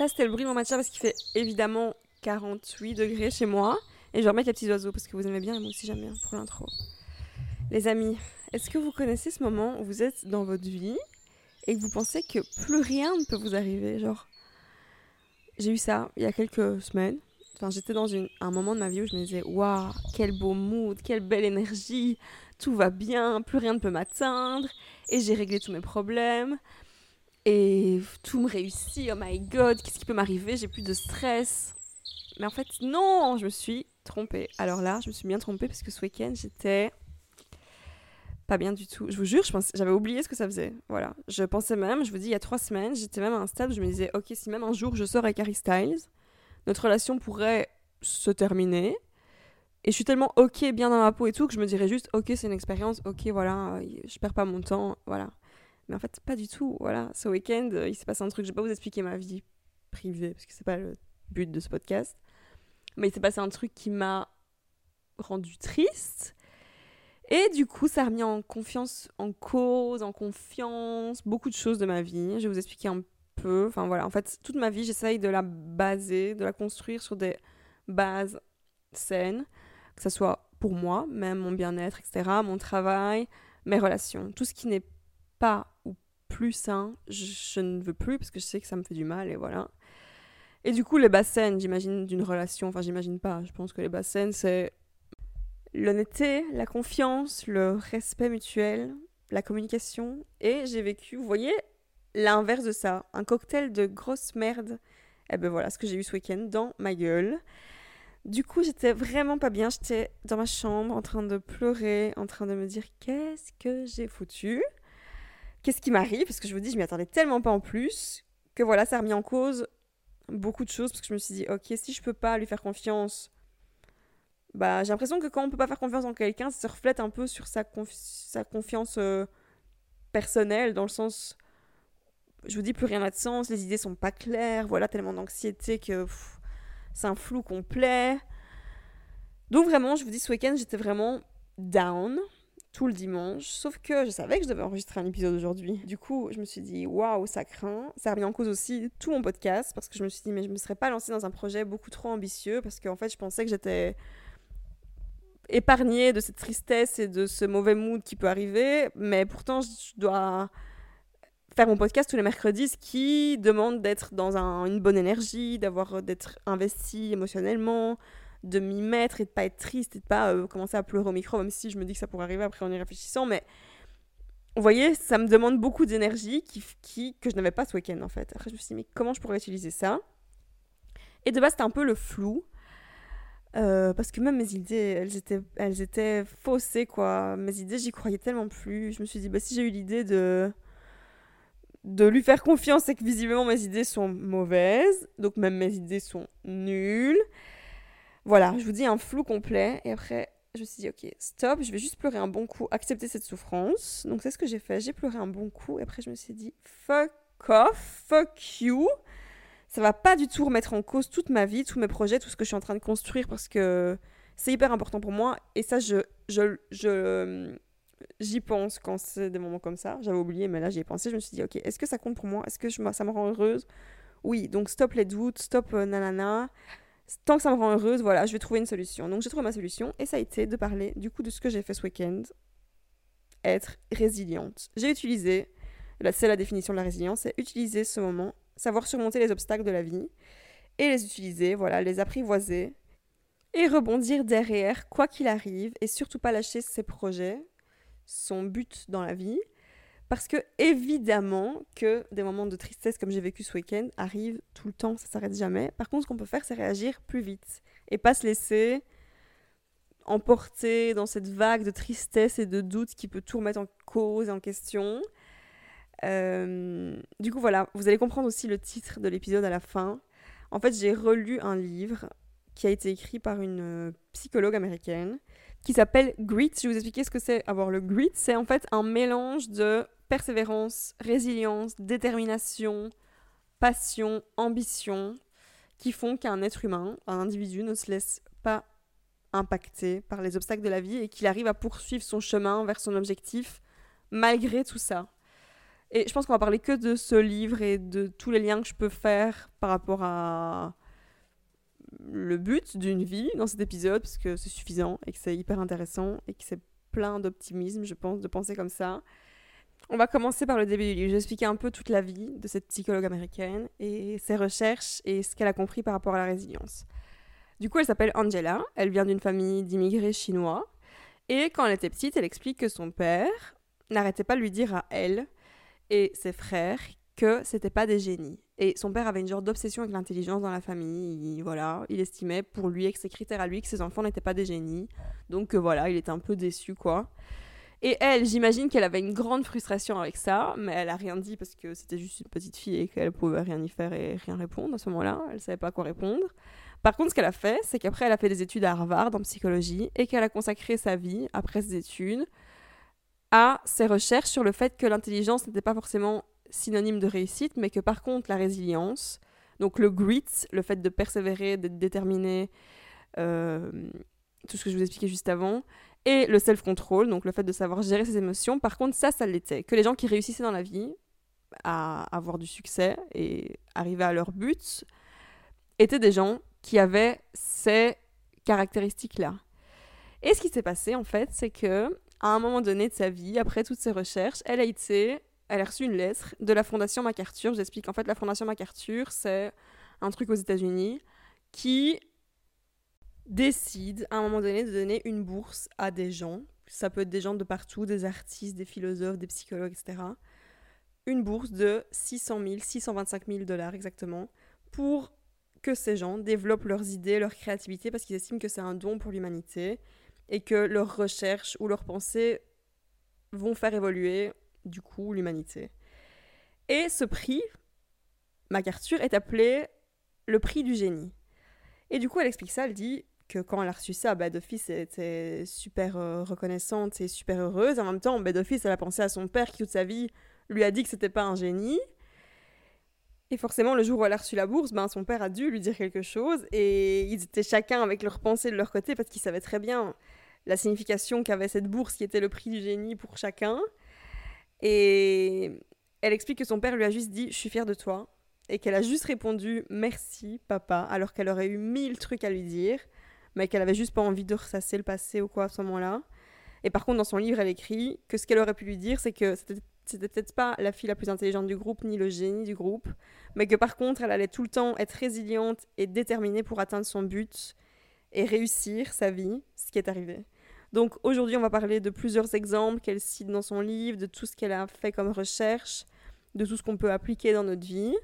Ça, c'était le bruit de mon matcha parce qu'il fait évidemment 48 degrés chez moi. Et je remettre les petits oiseaux parce que vous aimez bien et moi aussi j'aime bien pour l'intro. Les amis, est-ce que vous connaissez ce moment où vous êtes dans votre vie et que vous pensez que plus rien ne peut vous arriver? Genre, j'ai eu ça il y a quelques semaines. Enfin, j'étais dans un moment de ma vie où je me disais Waouh, quel beau mood, quelle belle énergie, tout va bien, plus rien ne peut m'atteindre, et j'ai réglé tous mes problèmes, et tout me réussit, oh my god, qu'est-ce qui peut m'arriver, j'ai plus de stress. Mais en fait, non, je me suis trompée. Alors là, je me suis bien trompée parce que ce week-end, j'étais pas bien du tout. Je vous jure, j'avais oublié ce que ça faisait. Voilà. Je pensais même, je vous dis, il y a trois semaines, j'étais même à un stade où je me disais, ok, si même un jour je sors avec Harry Styles, notre relation pourrait se terminer. Et je suis tellement ok, bien dans ma peau et tout, que je me dirais juste, ok, c'est une expérience, ok, voilà, je perds pas mon temps, voilà. Mais en fait, pas du tout, voilà. Ce week-end, il s'est passé un truc, je vais pas vous expliquer ma vie privée, parce que c'est pas le but de ce podcast. Mais il s'est passé un truc qui m'a rendu triste et du coup, ça a remis en confiance, en cause, en confiance, beaucoup de choses de ma vie. Je vais vous expliquer un peu. Enfin voilà, en fait, toute ma vie, j'essaye de la baser, de la construire sur des bases saines, que ce soit pour moi, même mon bien-être, etc., mon travail, mes relations. Tout ce qui n'est pas ou plus sain, je, ne veux plus parce que je sais que ça me fait du mal et voilà. Et du coup, les bases saines, j'imagine, d'une relation, enfin, j'imagine pas, je pense que les bases saines, c'est l'honnêteté, la confiance, le respect mutuel, la communication. Et j'ai vécu, vous voyez, l'inverse de ça, un cocktail de grosse merde. Et eh ben voilà ce que j'ai eu ce week-end dans ma gueule. Du coup, j'étais vraiment pas bien. J'étais dans ma chambre en train de pleurer, en train de me dire qu'est-ce que j'ai foutu? Qu'est-ce qui m'arrive? Parce que je vous dis, je m'y attendais tellement pas en plus que voilà, ça a remis en cause beaucoup de choses parce que je me suis dit, ok, si je peux pas lui faire confiance bah, j'ai l'impression que quand on peut pas faire confiance en quelqu'un, ça se reflète un peu sur sa, confiance euh, personnelle, dans le sens, je vous dis, plus rien n'a de sens, les idées sont pas claires, voilà, tellement d'anxiété que c'est un flou complet. Donc vraiment, je vous dis, ce week-end, j'étais vraiment down tout le dimanche, sauf que je savais que je devais enregistrer un épisode aujourd'hui. Du coup, je me suis dit, waouh, ça craint. Ça a remis en cause aussi tout mon podcast, parce que je me suis dit, mais je me serais pas lancée dans un projet beaucoup trop ambitieux, parce qu'en fait, je pensais que j'étais épargnée de cette tristesse et de ce mauvais mood qui peut arriver, mais pourtant je dois faire mon podcast tous les mercredis, ce qui demande d'être dans une bonne énergie, d'avoir d'être investi émotionnellement, de m'y mettre et de pas être triste et de pas euh, commencer à pleurer au micro, même si je me dis que ça pourrait arriver après en y réfléchissant, mais vous voyez, ça me demande beaucoup d'énergie qui, qui, que je n'avais pas ce week-end en fait. Après je me suis dit, mais comment je pourrais utiliser ça? Et de base, c'était un peu le flou. Euh, parce que même mes idées, elles étaient, elles étaient faussées, quoi. Mes idées, j'y croyais tellement plus. Je me suis dit, bah, si j'ai eu l'idée de, de lui faire confiance et que visiblement mes idées sont mauvaises, donc même mes idées sont nulles. Voilà, je vous dis un flou complet. Et après, je me suis dit, ok, stop, je vais juste pleurer un bon coup, accepter cette souffrance. Donc c'est ce que j'ai fait. J'ai pleuré un bon coup. Et après, je me suis dit, fuck off, fuck you ça va pas du tout remettre en cause toute ma vie, tous mes projets, tout ce que je suis en train de construire parce que c'est hyper important pour moi et ça je je, je j'y pense quand c'est des moments comme ça. J'avais oublié mais là j'y ai pensé, je me suis dit OK, est-ce que ça compte pour moi? Est-ce que ça me rend heureuse? Oui, donc stop les doutes, stop euh, nanana. Tant que ça me rend heureuse, voilà, je vais trouver une solution. Donc j'ai trouvé ma solution et ça a été de parler du coup de ce que j'ai fait ce week-end. Être résiliente. J'ai utilisé, c'est la définition de la résilience, c'est utiliser ce moment savoir surmonter les obstacles de la vie et les utiliser, voilà, les apprivoiser et rebondir derrière, quoi qu'il arrive, et surtout pas lâcher ses projets, son but dans la vie. Parce que évidemment que des moments de tristesse comme j'ai vécu ce week-end arrivent tout le temps, ça s'arrête jamais. Par contre, ce qu'on peut faire, c'est réagir plus vite et pas se laisser emporter dans cette vague de tristesse et de doute qui peut tout remettre en cause et en question. Euh, du coup, voilà, vous allez comprendre aussi le titre de l'épisode à la fin. En fait, j'ai relu un livre qui a été écrit par une euh, psychologue américaine qui s'appelle Grit. Je vais vous expliquer ce que c'est avoir le grit. C'est en fait un mélange de persévérance, résilience, détermination, passion, ambition qui font qu'un être humain, un individu ne se laisse pas impacter par les obstacles de la vie et qu'il arrive à poursuivre son chemin vers son objectif malgré tout ça. Et je pense qu'on va parler que de ce livre et de tous les liens que je peux faire par rapport à le but d'une vie dans cet épisode, parce que c'est suffisant et que c'est hyper intéressant et que c'est plein d'optimisme, je pense, de penser comme ça. On va commencer par le début du livre. Je vais expliquer un peu toute la vie de cette psychologue américaine et ses recherches et ce qu'elle a compris par rapport à la résilience. Du coup, elle s'appelle Angela, elle vient d'une famille d'immigrés chinois et quand elle était petite, elle explique que son père n'arrêtait pas de lui dire à elle et ses frères que c'était pas des génies. Et son père avait une genre d'obsession avec l'intelligence dans la famille. Il, voilà, il estimait pour lui, avec ses critères à lui, que ses enfants n'étaient pas des génies. Donc euh, voilà, il était un peu déçu, quoi. Et elle, j'imagine qu'elle avait une grande frustration avec ça, mais elle a rien dit parce que c'était juste une petite fille et qu'elle pouvait rien y faire et rien répondre à ce moment-là. Elle savait pas quoi répondre. Par contre, ce qu'elle a fait, c'est qu'après, elle a fait des études à Harvard en psychologie et qu'elle a consacré sa vie, après ses études, à ses recherches sur le fait que l'intelligence n'était pas forcément synonyme de réussite, mais que par contre la résilience, donc le grit, le fait de persévérer, d'être déterminé, euh, tout ce que je vous expliquais juste avant, et le self-control, donc le fait de savoir gérer ses émotions, par contre ça, ça l'était. Que les gens qui réussissaient dans la vie à avoir du succès et arriver à leur but étaient des gens qui avaient ces caractéristiques-là. Et ce qui s'est passé en fait, c'est que à un moment donné de sa vie, après toutes ses recherches, elle a été elle a reçu une lettre de la Fondation MacArthur. J'explique. En fait, la Fondation MacArthur, c'est un truc aux États-Unis qui décide à un moment donné de donner une bourse à des gens. Ça peut être des gens de partout, des artistes, des philosophes, des psychologues, etc. Une bourse de 600 000, 625 000 dollars exactement, pour que ces gens développent leurs idées, leur créativité, parce qu'ils estiment que c'est un don pour l'humanité et que leurs recherches ou leurs pensées vont faire évoluer du coup l'humanité. Et ce prix, MacArthur, est appelé le prix du génie. Et du coup, elle explique ça, elle dit que quand elle a reçu ça, bah, d'office, elle était super euh, reconnaissante et super heureuse. En même temps, bah, d'office, elle a pensé à son père qui, toute sa vie, lui a dit que c'était pas un génie. Et forcément, le jour où elle a reçu la bourse, ben, son père a dû lui dire quelque chose. Et ils étaient chacun avec leurs pensées de leur côté parce qu'ils savaient très bien la signification qu'avait cette bourse qui était le prix du génie pour chacun. Et elle explique que son père lui a juste dit Je suis fière de toi. Et qu'elle a juste répondu Merci, papa, alors qu'elle aurait eu mille trucs à lui dire, mais qu'elle avait juste pas envie de ressasser le passé ou quoi à ce moment-là. Et par contre, dans son livre, elle écrit que ce qu'elle aurait pu lui dire, c'est que c'était c'était peut-être pas la fille la plus intelligente du groupe ni le génie du groupe, mais que par contre elle allait tout le temps être résiliente et déterminée pour atteindre son but et réussir sa vie, ce qui est arrivé. Donc aujourd'hui, on va parler de plusieurs exemples qu'elle cite dans son livre, de tout ce qu'elle a fait comme recherche, de tout ce qu'on peut appliquer dans notre vie.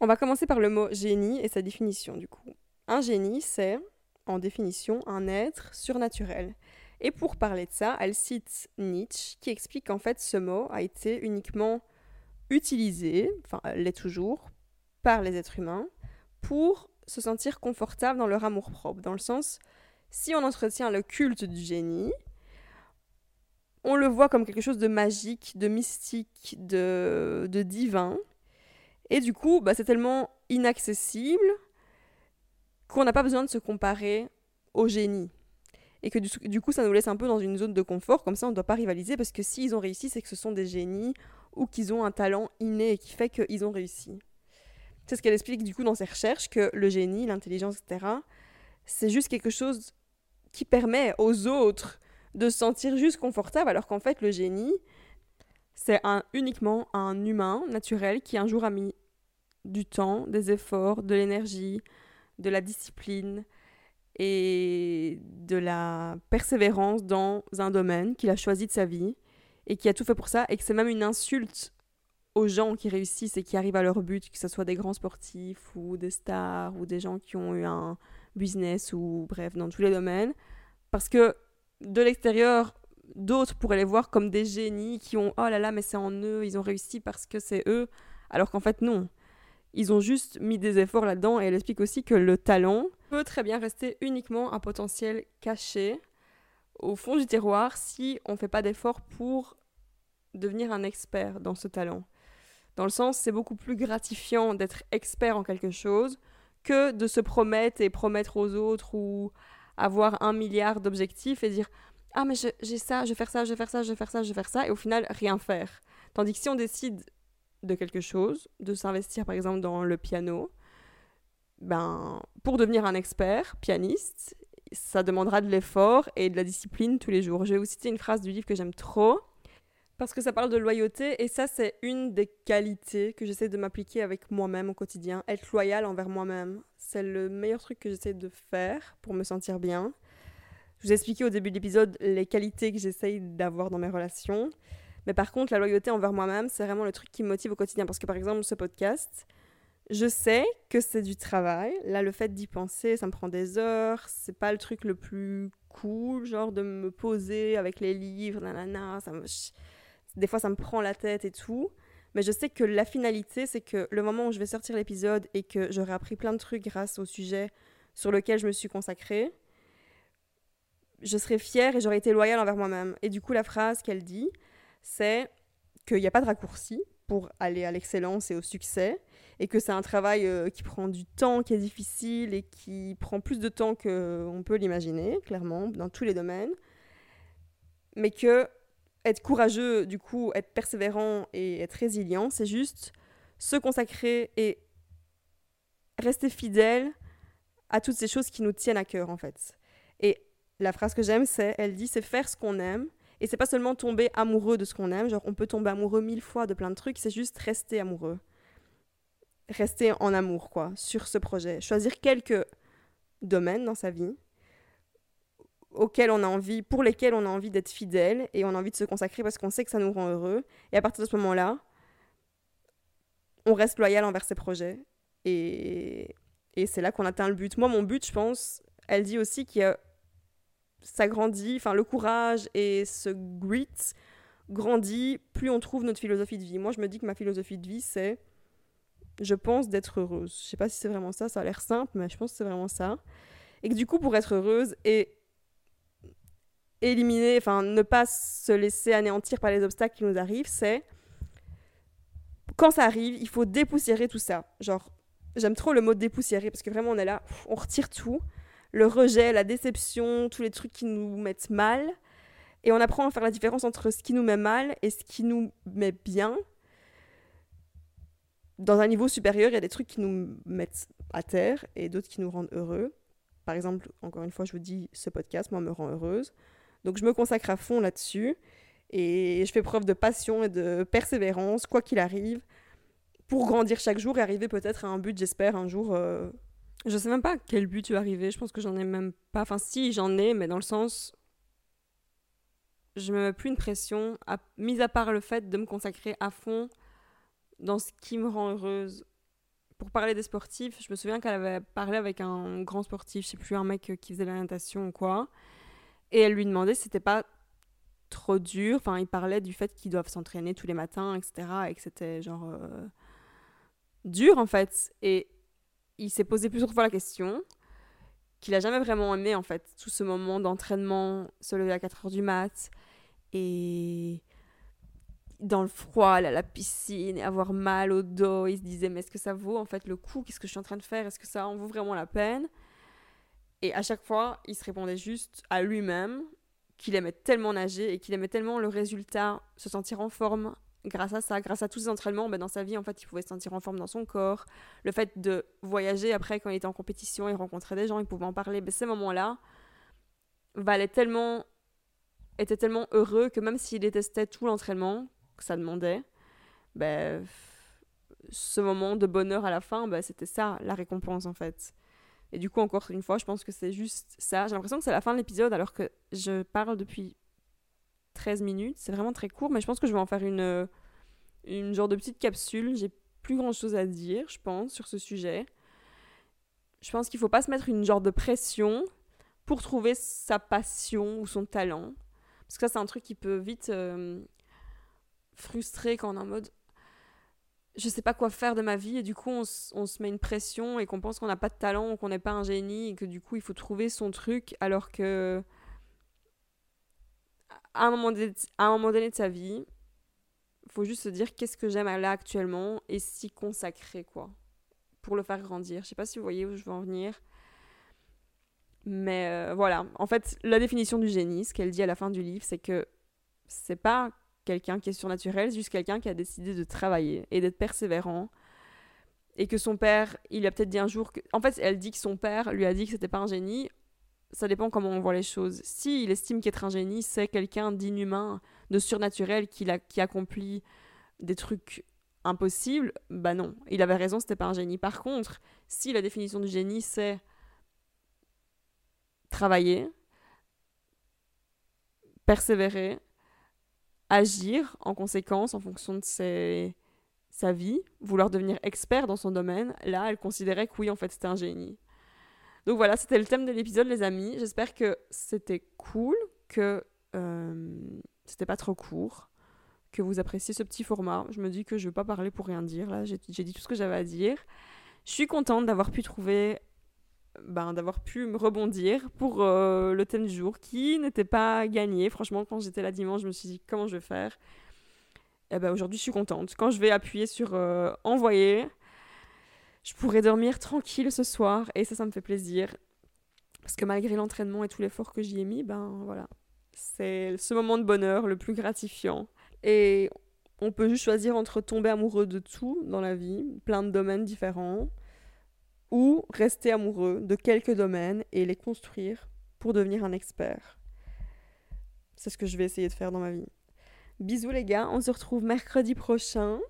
On va commencer par le mot génie et sa définition du coup. Un génie, c'est, en définition, un être surnaturel. Et pour parler de ça, elle cite Nietzsche, qui explique qu'en fait ce mot a été uniquement utilisé, enfin l'est toujours, par les êtres humains pour se sentir confortable dans leur amour-propre, dans le sens si on entretient le culte du génie, on le voit comme quelque chose de magique, de mystique, de, divin. Et du coup, bah, c'est tellement inaccessible qu'on n'a pas besoin de se comparer au génie. Et que du, coup, ça nous laisse un peu dans une zone de confort, comme ça on ne doit pas rivaliser, parce que s'ils ont réussi, c'est que ce sont des génies ou qu'ils ont un talent inné qui fait qu'ils ont réussi. C'est ce qu'elle explique du coup dans ses recherches, que le génie, l'intelligence, etc., c'est juste quelque chose qui permet aux autres de se sentir juste confortable, alors qu'en fait, le génie, c'est un, uniquement un humain naturel qui un jour a mis du temps, des efforts, de l'énergie, de la discipline et de la persévérance dans un domaine qu'il a choisi de sa vie et qui a tout fait pour ça et que c'est même une insulte aux gens qui réussissent et qui arrivent à leur but, que ce soit des grands sportifs ou des stars ou des gens qui ont eu un, business ou bref, dans tous les domaines. Parce que de l'extérieur, d'autres pourraient les voir comme des génies qui ont oh là là, mais c'est en eux, ils ont réussi parce que c'est eux. Alors qu'en fait, non. Ils ont juste mis des efforts là-dedans et elle explique aussi que le talent peut très bien rester uniquement un potentiel caché au fond du tiroir si on ne fait pas d'efforts pour devenir un expert dans ce talent. Dans le sens, c'est beaucoup plus gratifiant d'être expert en quelque chose que de se promettre et promettre aux autres ou avoir un milliard d'objectifs et dire ah mais j'ai ça, je vais faire ça, je vais faire ça, je vais faire ça, je vais faire ça et au final rien faire. Tandis que si on décide de quelque chose, de s'investir par exemple dans le piano, ben, pour devenir un expert pianiste, ça demandera de l'effort et de la discipline tous les jours. Je vais vous citer une phrase du livre que j'aime trop, parce que ça parle de loyauté, et ça c'est une des qualités que j'essaie de m'appliquer avec moi-même au quotidien. Être loyal envers moi-même, c'est le meilleur truc que j'essaie de faire pour me sentir bien. Je vous ai expliqué au début de l'épisode les qualités que j'essaye d'avoir dans mes relations. Mais par contre, la loyauté envers moi-même, c'est vraiment le truc qui me motive au quotidien. Parce que par exemple, ce podcast, je sais que c'est du travail. Là, le fait d'y penser, ça me prend des heures. C'est pas le truc le plus cool, genre de me poser avec les livres, nanana. Ça me... Des fois, ça me prend la tête et tout. Mais je sais que la finalité, c'est que le moment où je vais sortir l'épisode et que j'aurai appris plein de trucs grâce au sujet sur lequel je me suis consacrée, je serai fière et j'aurai été loyale envers moi-même. Et du coup, la phrase qu'elle dit, c'est qu'il n'y a pas de raccourci pour aller à l'excellence et au succès, et que c'est un travail euh, qui prend du temps, qui est difficile et qui prend plus de temps qu'on peut l'imaginer, clairement, dans tous les domaines, mais que être courageux, du coup, être persévérant et être résilient, c'est juste se consacrer et rester fidèle à toutes ces choses qui nous tiennent à cœur, en fait. Et la phrase que j'aime, c'est, elle dit, c'est faire ce qu'on aime. Et c'est pas seulement tomber amoureux de ce qu'on aime, genre on peut tomber amoureux mille fois de plein de trucs, c'est juste rester amoureux. Rester en amour, quoi, sur ce projet. Choisir quelques domaines dans sa vie auxquels on a envie, pour lesquels on a envie d'être fidèle et on a envie de se consacrer parce qu'on sait que ça nous rend heureux. Et à partir de ce moment-là, on reste loyal envers ces projets. Et, et c'est là qu'on atteint le but. Moi, mon but, je pense, elle dit aussi qu'il y a ça grandit, enfin le courage et ce grit grandit plus on trouve notre philosophie de vie. Moi, je me dis que ma philosophie de vie, c'est, je pense, d'être heureuse. Je sais pas si c'est vraiment ça, ça a l'air simple, mais je pense que c'est vraiment ça. Et que du coup, pour être heureuse et éliminer, enfin ne pas se laisser anéantir par les obstacles qui nous arrivent, c'est quand ça arrive, il faut dépoussiérer tout ça. Genre, j'aime trop le mot dépoussiérer parce que vraiment on est là, on retire tout le rejet, la déception, tous les trucs qui nous mettent mal. Et on apprend à faire la différence entre ce qui nous met mal et ce qui nous met bien. Dans un niveau supérieur, il y a des trucs qui nous mettent à terre et d'autres qui nous rendent heureux. Par exemple, encore une fois, je vous dis, ce podcast, moi, me rend heureuse. Donc je me consacre à fond là-dessus et je fais preuve de passion et de persévérance, quoi qu'il arrive, pour grandir chaque jour et arriver peut-être à un but, j'espère, un jour euh, je sais même pas quel but tu es arrivé. Je pense que j'en ai même pas. Enfin, si, j'en ai, mais dans le sens. Je me mets plus une pression, mis à part le fait de me consacrer à fond dans ce qui me rend heureuse. Pour parler des sportifs, je me souviens qu'elle avait parlé avec un grand sportif, je sais plus, un mec qui faisait la natation ou quoi. Et elle lui demandait si c'était pas trop dur. Enfin, il parlait du fait qu'ils doivent s'entraîner tous les matins, etc. Et que c'était genre. Euh, dur en fait. Et il s'est posé plusieurs fois la question, qu'il a jamais vraiment aimé en fait, tout ce moment d'entraînement, se lever à 4 heures du mat et dans le froid, aller à la piscine et avoir mal au dos. Il se disait, mais est-ce que ça vaut en fait le coup? Qu'est-ce que je suis en train de faire? Est-ce que ça en vaut vraiment la peine? Et à chaque fois, il se répondait juste à lui-même qu'il aimait tellement nager et qu'il aimait tellement le résultat, se sentir en forme grâce à ça, grâce à tous ces entraînements, ben, dans sa vie, en fait, il pouvait se sentir en forme dans son corps. Le fait de voyager après, quand il était en compétition, il rencontrait des gens, il pouvait en parler. Ben, ces moments-là valait tellement, était tellement heureux que même s'il détestait tout l'entraînement que ça demandait, ben, ce moment de bonheur à la fin, ben, c'était ça, la récompense, en fait. Et du coup, encore une fois, je pense que c'est juste ça. J'ai l'impression que c'est la fin de l'épisode alors que je parle depuis 13 minutes. C'est vraiment très court, mais je pense que je vais en faire une, une genre de petite capsule. J'ai plus grand chose à dire, je pense, sur ce sujet. Je pense qu'il faut pas se mettre une genre de pression pour trouver sa passion ou son talent. Parce que ça, c'est un truc qui peut vite euh, frustrer quand on est en mode je sais pas quoi faire de ma vie et du coup on, se met une pression et qu'on pense qu'on n'a pas de talent qu'on n'est pas un génie et que du coup il faut trouver son truc alors que à un moment à un moment donné de sa vie, faut juste se dire qu'est-ce que j'aime là actuellement et s'y consacrer, quoi, pour le faire grandir. Je sais pas si vous voyez où je veux en venir. Mais euh, voilà, en fait, la définition du génie, ce qu'elle dit à la fin du livre, c'est que c'est pas quelqu'un qui est surnaturel, juste quelqu'un qui a décidé de travailler et d'être persévérant. Et que son père, il a peut-être dit un jour. En fait, elle dit que son père lui a dit que c'était pas un génie. Ça dépend comment on voit les choses. Si il estime qu'être un génie, c'est quelqu'un d'inhumain, de surnaturel, qui, a, qui accomplit des trucs impossibles, bah non. Il avait raison, c'était pas un génie. Par contre, si la définition du génie, c'est travailler, persévérer, agir en conséquence en fonction de sa vie, vouloir devenir expert dans son domaine, là, elle considérait que oui, en fait, c'était un génie. Donc voilà, c'était le thème de l'épisode, les amis. J'espère que c'était cool, que euh, c'était pas trop court, que vous appréciez ce petit format. Je me dis que je vais pas parler pour rien dire, là, j'ai dit tout ce que j'avais à dire. Je suis contente d'avoir pu trouver ben, d'avoir pu me rebondir pour euh, le thème du jour qui n'était pas gagné. Franchement, quand j'étais là dimanche, je me suis dit comment je vais faire? Et eh ben, aujourd'hui, je suis contente. Quand je vais appuyer sur euh, envoyer, je pourrai dormir tranquille ce soir et ça, ça me fait plaisir. Parce que malgré l'entraînement et tout l'effort que j'y ai mis, ben voilà, c'est ce moment de bonheur le plus gratifiant. Et on peut juste choisir entre tomber amoureux de tout dans la vie, plein de domaines différents, ou rester amoureux de quelques domaines et les construire pour devenir un expert. C'est ce que je vais essayer de faire dans ma vie. Bisous les gars, on se retrouve mercredi prochain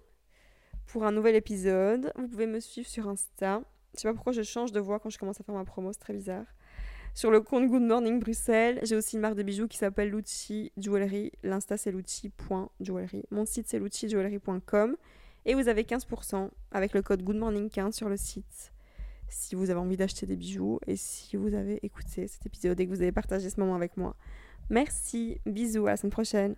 pour un nouvel épisode. Vous pouvez me suivre sur Insta. Je sais pas pourquoi je change de voix quand je commence à faire ma promo, c'est très bizarre. Sur le compte Good Morning Bruxelles, j'ai aussi une marque de bijoux qui s'appelle Lucci Jewelry. L'insta c'est lucci.jewelry. Mon site c'est luccijewelry.com. Et vous avez 15% avec le code Good Morning 15 sur le site si vous avez envie d'acheter des bijoux et si vous avez écouté cet épisode et que vous avez partagé ce moment avec moi. Merci, bisous, à la semaine prochaine.